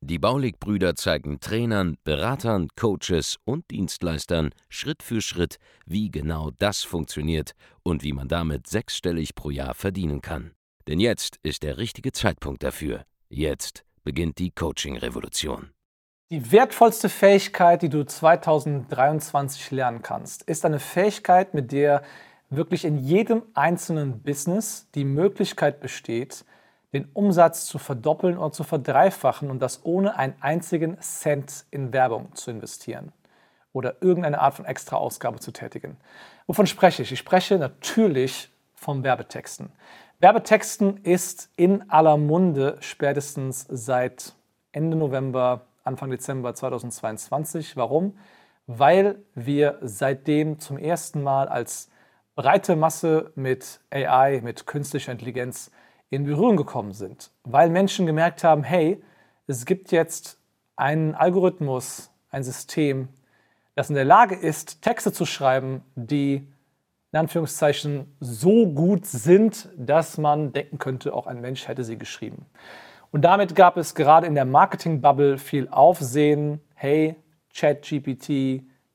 Die Baulig-Brüder zeigen Trainern, Beratern, Coaches und Dienstleistern Schritt für Schritt, wie genau das funktioniert und wie man damit sechsstellig pro Jahr verdienen kann. Denn jetzt ist der richtige Zeitpunkt dafür. Jetzt beginnt die Coaching-Revolution. Die wertvollste Fähigkeit, die du 2023 lernen kannst, ist eine Fähigkeit, mit der wirklich in jedem einzelnen Business die Möglichkeit besteht, den Umsatz zu verdoppeln oder zu verdreifachen und das ohne einen einzigen Cent in Werbung zu investieren oder irgendeine Art von Extra-Ausgabe zu tätigen. Wovon spreche ich? Ich spreche natürlich vom Werbetexten. Werbetexten ist in aller Munde spätestens seit Ende November, Anfang Dezember 2022. Warum? Weil wir seitdem zum ersten Mal als breite Masse mit AI, mit künstlicher Intelligenz in Berührung gekommen sind, weil Menschen gemerkt haben, hey, es gibt jetzt einen Algorithmus, ein System, das in der Lage ist, Texte zu schreiben, die in Anführungszeichen so gut sind, dass man denken könnte, auch ein Mensch hätte sie geschrieben. Und damit gab es gerade in der Marketing-Bubble viel Aufsehen. Hey, ChatGPT,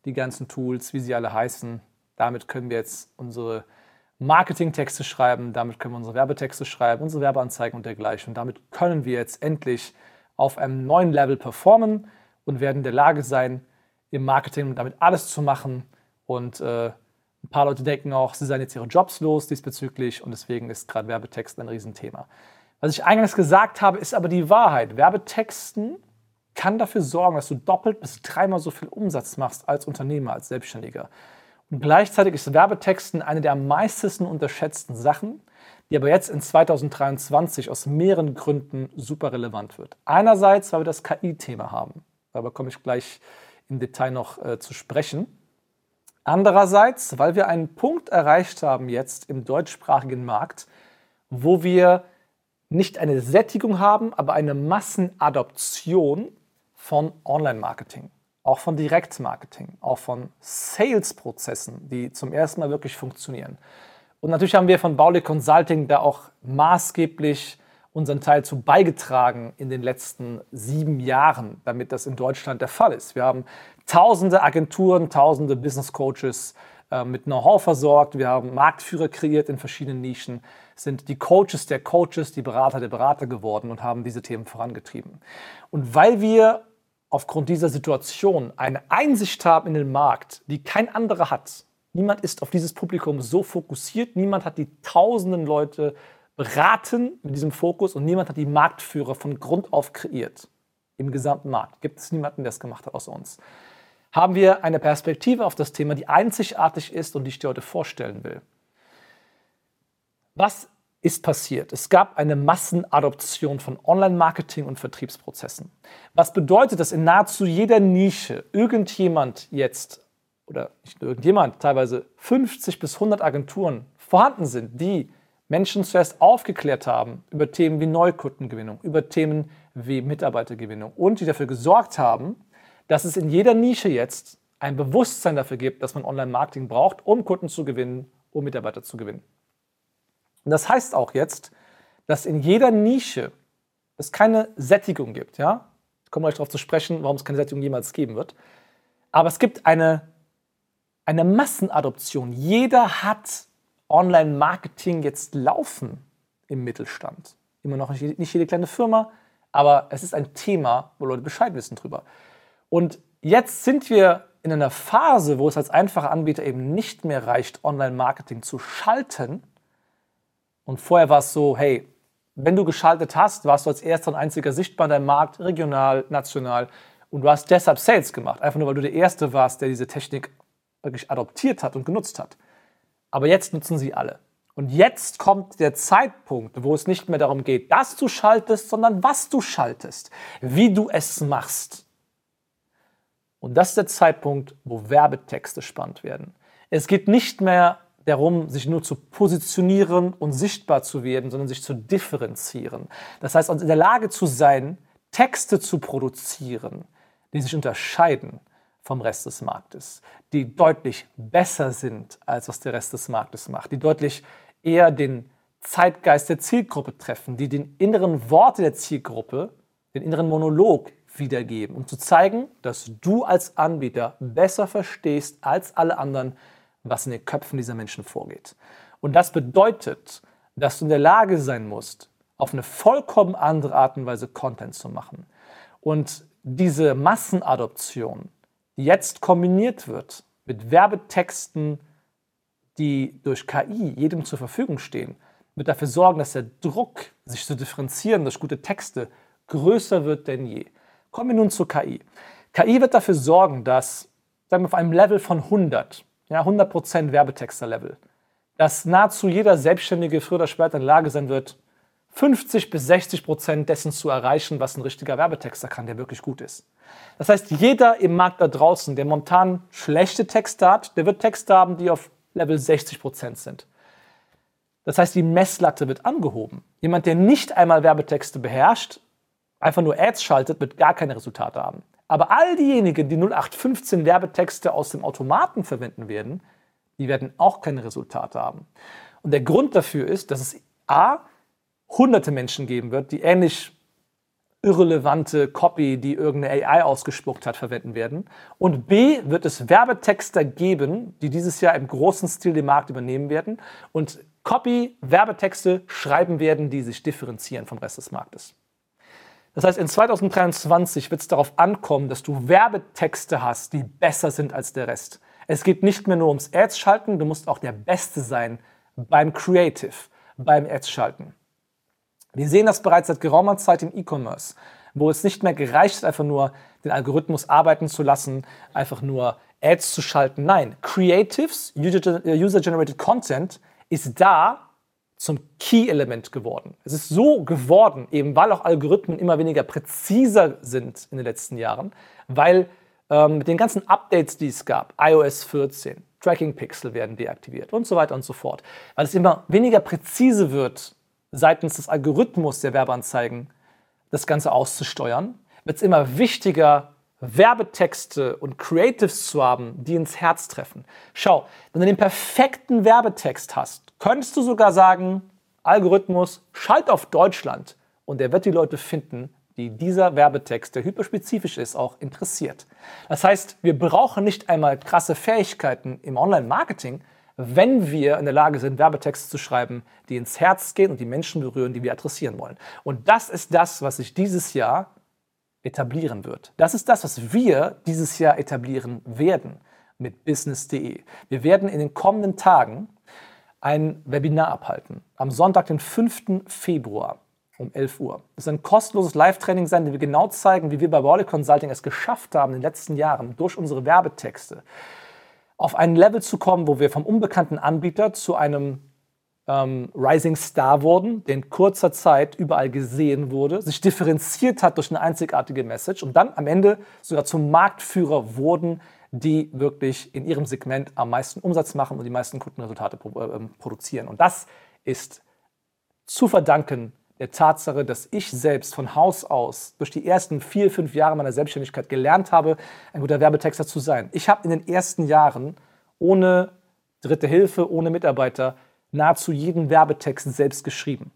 die ganzen Tools, wie sie alle heißen, damit können wir jetzt unsere Marketingtexte schreiben, damit können wir unsere Werbetexte schreiben, unsere Werbeanzeigen und dergleichen. Und damit können wir jetzt endlich auf einem neuen Level performen und werden in der Lage sein, im Marketing damit alles zu machen. Und äh, ein paar Leute denken auch, sie seien jetzt ihre Jobs los diesbezüglich und deswegen ist gerade Werbetext ein Riesenthema. Was ich eingangs gesagt habe, ist aber die Wahrheit. Werbetexten kann dafür sorgen, dass du doppelt bis dreimal so viel Umsatz machst als Unternehmer, als Selbstständiger. Gleichzeitig ist Werbetexten eine der am meisten unterschätzten Sachen, die aber jetzt in 2023 aus mehreren Gründen super relevant wird. Einerseits, weil wir das KI-Thema haben. Darüber komme ich gleich im Detail noch äh, zu sprechen. Andererseits, weil wir einen Punkt erreicht haben jetzt im deutschsprachigen Markt, wo wir nicht eine Sättigung haben, aber eine Massenadoption von Online-Marketing auch von Direktmarketing, auch von Sales-Prozessen, die zum ersten Mal wirklich funktionieren. Und natürlich haben wir von Bauli Consulting da auch maßgeblich unseren Teil zu beigetragen in den letzten sieben Jahren, damit das in Deutschland der Fall ist. Wir haben tausende Agenturen, tausende Business Coaches äh, mit Know-how versorgt. Wir haben Marktführer kreiert in verschiedenen Nischen, sind die Coaches der Coaches, die Berater der Berater geworden und haben diese Themen vorangetrieben. Und weil wir aufgrund dieser Situation eine Einsicht haben in den Markt, die kein anderer hat. Niemand ist auf dieses Publikum so fokussiert, niemand hat die tausenden Leute beraten mit diesem Fokus und niemand hat die Marktführer von Grund auf kreiert. Im gesamten Markt gibt es niemanden, der es gemacht hat außer uns. Haben wir eine Perspektive auf das Thema, die einzigartig ist und die ich dir heute vorstellen will. Was ist passiert. Es gab eine Massenadoption von Online-Marketing und Vertriebsprozessen. Was bedeutet, dass in nahezu jeder Nische irgendjemand jetzt, oder nicht nur irgendjemand, teilweise 50 bis 100 Agenturen vorhanden sind, die Menschen zuerst aufgeklärt haben über Themen wie Neukundengewinnung, über Themen wie Mitarbeitergewinnung und die dafür gesorgt haben, dass es in jeder Nische jetzt ein Bewusstsein dafür gibt, dass man Online-Marketing braucht, um Kunden zu gewinnen, um Mitarbeiter zu gewinnen. Und das heißt auch jetzt, dass in jeder Nische es keine Sättigung gibt. Ja? Ich komme gleich darauf zu sprechen, warum es keine Sättigung jemals geben wird. Aber es gibt eine, eine Massenadoption. Jeder hat Online-Marketing jetzt laufen im Mittelstand. Immer noch nicht, nicht jede kleine Firma, aber es ist ein Thema, wo Leute Bescheid wissen drüber. Und jetzt sind wir in einer Phase, wo es als einfacher Anbieter eben nicht mehr reicht, Online-Marketing zu schalten, und vorher war es so, hey, wenn du geschaltet hast, warst du als erster und einziger sichtbar in deinem Markt, regional, national. Und du hast deshalb Sales gemacht, einfach nur weil du der Erste warst, der diese Technik wirklich adoptiert hat und genutzt hat. Aber jetzt nutzen sie alle. Und jetzt kommt der Zeitpunkt, wo es nicht mehr darum geht, dass du schaltest, sondern was du schaltest, wie du es machst. Und das ist der Zeitpunkt, wo Werbetexte spannend werden. Es geht nicht mehr darum, sich nur zu positionieren und sichtbar zu werden, sondern sich zu differenzieren. Das heißt, in der Lage zu sein, Texte zu produzieren, die sich unterscheiden vom Rest des Marktes, die deutlich besser sind, als was der Rest des Marktes macht, die deutlich eher den Zeitgeist der Zielgruppe treffen, die den inneren Worte der Zielgruppe, den inneren Monolog wiedergeben, um zu zeigen, dass du als Anbieter besser verstehst als alle anderen, was in den Köpfen dieser Menschen vorgeht. Und das bedeutet, dass du in der Lage sein musst, auf eine vollkommen andere Art und Weise Content zu machen. Und diese Massenadoption, die jetzt kombiniert wird mit Werbetexten, die durch KI jedem zur Verfügung stehen, wird dafür sorgen, dass der Druck, sich zu differenzieren durch gute Texte, größer wird denn je. Kommen wir nun zur KI. KI wird dafür sorgen, dass, sagen wir auf einem Level von 100, ja, 100% Werbetexter-Level, dass nahezu jeder Selbstständige früher oder später in der Lage sein wird, 50 bis 60 Prozent dessen zu erreichen, was ein richtiger Werbetexter kann, der wirklich gut ist. Das heißt, jeder im Markt da draußen, der momentan schlechte Texte hat, der wird Texte haben, die auf Level 60 Prozent sind. Das heißt, die Messlatte wird angehoben. Jemand, der nicht einmal Werbetexte beherrscht, einfach nur Ads schaltet, wird gar keine Resultate haben. Aber all diejenigen, die 0815 Werbetexte aus dem Automaten verwenden werden, die werden auch keine Resultate haben. Und der Grund dafür ist, dass es A, hunderte Menschen geben wird, die ähnlich irrelevante Copy, die irgendeine AI ausgespuckt hat, verwenden werden. Und B wird es Werbetexter geben, die dieses Jahr im großen Stil den Markt übernehmen werden und Copy, Werbetexte schreiben werden, die sich differenzieren vom Rest des Marktes. Das heißt, in 2023 wird es darauf ankommen, dass du Werbetexte hast, die besser sind als der Rest. Es geht nicht mehr nur ums Ads-Schalten, du musst auch der Beste sein beim Creative, beim Ads-Schalten. Wir sehen das bereits seit geraumer Zeit im E-Commerce, wo es nicht mehr gereicht hat, einfach nur den Algorithmus arbeiten zu lassen, einfach nur Ads zu schalten. Nein, Creatives, User-Generated Content, ist da zum Key-Element geworden. Es ist so geworden, eben weil auch Algorithmen immer weniger präziser sind in den letzten Jahren, weil ähm, mit den ganzen Updates, die es gab, iOS 14, Tracking Pixel werden deaktiviert und so weiter und so fort, weil es immer weniger präzise wird, seitens des Algorithmus der Werbeanzeigen das Ganze auszusteuern, wird es immer wichtiger, Werbetexte und Creatives zu haben, die ins Herz treffen. Schau, wenn du den perfekten Werbetext hast, könntest du sogar sagen, Algorithmus, schalt auf Deutschland und er wird die Leute finden, die dieser Werbetext, der hyperspezifisch ist, auch interessiert. Das heißt, wir brauchen nicht einmal krasse Fähigkeiten im Online-Marketing, wenn wir in der Lage sind, Werbetexte zu schreiben, die ins Herz gehen und die Menschen berühren, die wir adressieren wollen. Und das ist das, was sich dieses Jahr etablieren wird. Das ist das, was wir dieses Jahr etablieren werden mit business.de. Wir werden in den kommenden Tagen ein Webinar abhalten. Am Sonntag, den 5. Februar um 11 Uhr. Das ist ein kostenloses Live-Training sein, dem wir genau zeigen, wie wir bei Worley Consulting es geschafft haben, in den letzten Jahren durch unsere Werbetexte auf ein Level zu kommen, wo wir vom unbekannten Anbieter zu einem ähm, Rising Star wurden, der in kurzer Zeit überall gesehen wurde, sich differenziert hat durch eine einzigartige Message und dann am Ende sogar zum Marktführer wurden, die wirklich in ihrem Segment am meisten Umsatz machen und die meisten Kundenresultate äh, produzieren. Und das ist zu verdanken der Tatsache, dass ich selbst von Haus aus durch die ersten vier, fünf Jahre meiner Selbstständigkeit gelernt habe, ein guter Werbetexter zu sein. Ich habe in den ersten Jahren ohne dritte Hilfe, ohne Mitarbeiter nahezu jeden Werbetext selbst geschrieben.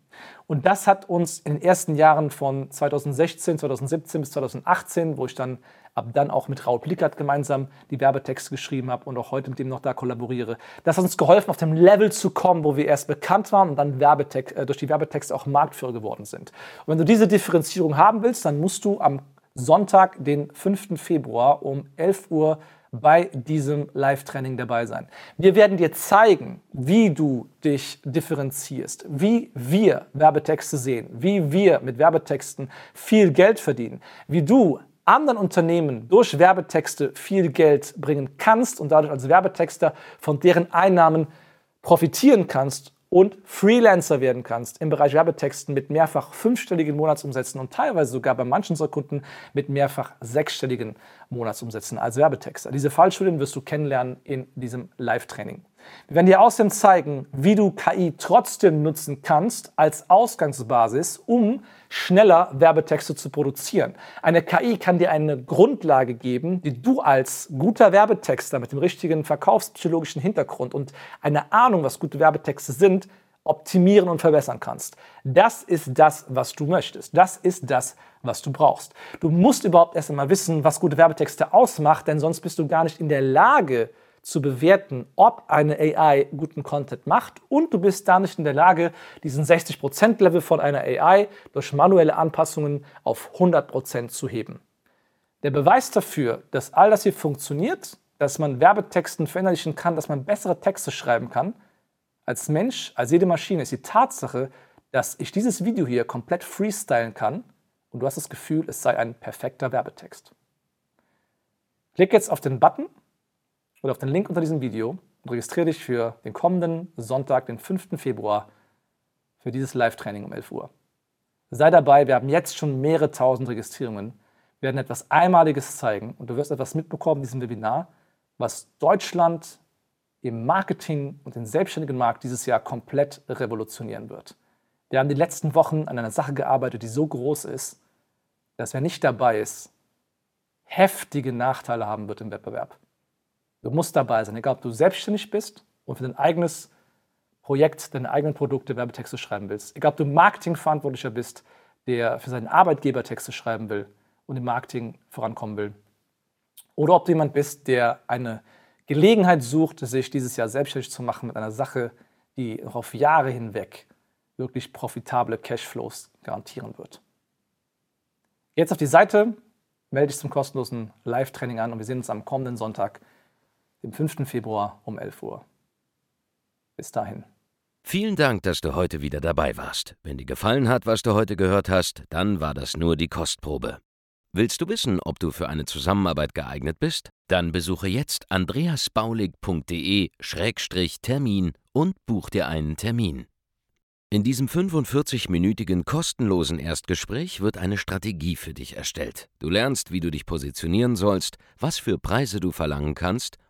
Und das hat uns in den ersten Jahren von 2016, 2017 bis 2018, wo ich dann ab dann auch mit Raul Plickert gemeinsam die Werbetexte geschrieben habe und auch heute mit dem noch da kollaboriere. Das hat uns geholfen, auf dem Level zu kommen, wo wir erst bekannt waren und dann Werbetext, äh, durch die Werbetexte auch Marktführer geworden sind. Und wenn du diese Differenzierung haben willst, dann musst du am Sonntag, den 5. Februar um 11 Uhr bei diesem Live-Training dabei sein. Wir werden dir zeigen, wie du dich differenzierst, wie wir Werbetexte sehen, wie wir mit Werbetexten viel Geld verdienen, wie du anderen Unternehmen durch Werbetexte viel Geld bringen kannst und dadurch als Werbetexter von deren Einnahmen profitieren kannst und Freelancer werden kannst im Bereich Werbetexten mit mehrfach fünfstelligen Monatsumsätzen und teilweise sogar bei manchen unserer Kunden mit mehrfach sechsstelligen Monatsumsätzen als Werbetexter. Diese Fallstudien wirst du kennenlernen in diesem Live-Training. Wir werden dir außerdem zeigen, wie du KI trotzdem nutzen kannst als Ausgangsbasis, um schneller Werbetexte zu produzieren. Eine KI kann dir eine Grundlage geben, die du als guter Werbetexter mit dem richtigen verkaufspsychologischen Hintergrund und eine Ahnung, was gute Werbetexte sind, optimieren und verbessern kannst. Das ist das, was du möchtest. Das ist das, was du brauchst. Du musst überhaupt erst einmal wissen, was gute Werbetexte ausmacht, denn sonst bist du gar nicht in der Lage, zu bewerten, ob eine AI guten Content macht und du bist da nicht in der Lage, diesen 60%-Level von einer AI durch manuelle Anpassungen auf 100% zu heben. Der Beweis dafür, dass all das hier funktioniert, dass man Werbetexten verinnerlichen kann, dass man bessere Texte schreiben kann, als Mensch, als jede Maschine, ist die Tatsache, dass ich dieses Video hier komplett freestylen kann und du hast das Gefühl, es sei ein perfekter Werbetext. Klick jetzt auf den Button oder auf den Link unter diesem Video und registriere dich für den kommenden Sonntag, den 5. Februar, für dieses Live-Training um 11 Uhr. Sei dabei, wir haben jetzt schon mehrere tausend Registrierungen, wir werden etwas Einmaliges zeigen und du wirst etwas mitbekommen in diesem Webinar, was Deutschland im Marketing und den selbstständigen Markt dieses Jahr komplett revolutionieren wird. Wir haben die letzten Wochen an einer Sache gearbeitet, die so groß ist, dass wer nicht dabei ist, heftige Nachteile haben wird im Wettbewerb. Du musst dabei sein, egal ob du selbstständig bist und für dein eigenes Projekt, deine eigenen Produkte Werbetexte schreiben willst, egal ob du Marketingverantwortlicher bist, der für seinen Arbeitgeber Texte schreiben will und im Marketing vorankommen will, oder ob du jemand bist, der eine Gelegenheit sucht, sich dieses Jahr selbstständig zu machen mit einer Sache, die auf Jahre hinweg wirklich profitable Cashflows garantieren wird. Jetzt auf die Seite, melde dich zum kostenlosen Live-Training an und wir sehen uns am kommenden Sonntag dem 5. Februar um 11 Uhr. Bis dahin. Vielen Dank, dass du heute wieder dabei warst. Wenn dir gefallen hat, was du heute gehört hast, dann war das nur die Kostprobe. Willst du wissen, ob du für eine Zusammenarbeit geeignet bist? Dann besuche jetzt andreasbaulig.de-termin und buch dir einen Termin. In diesem 45-minütigen kostenlosen Erstgespräch wird eine Strategie für dich erstellt. Du lernst, wie du dich positionieren sollst, was für Preise du verlangen kannst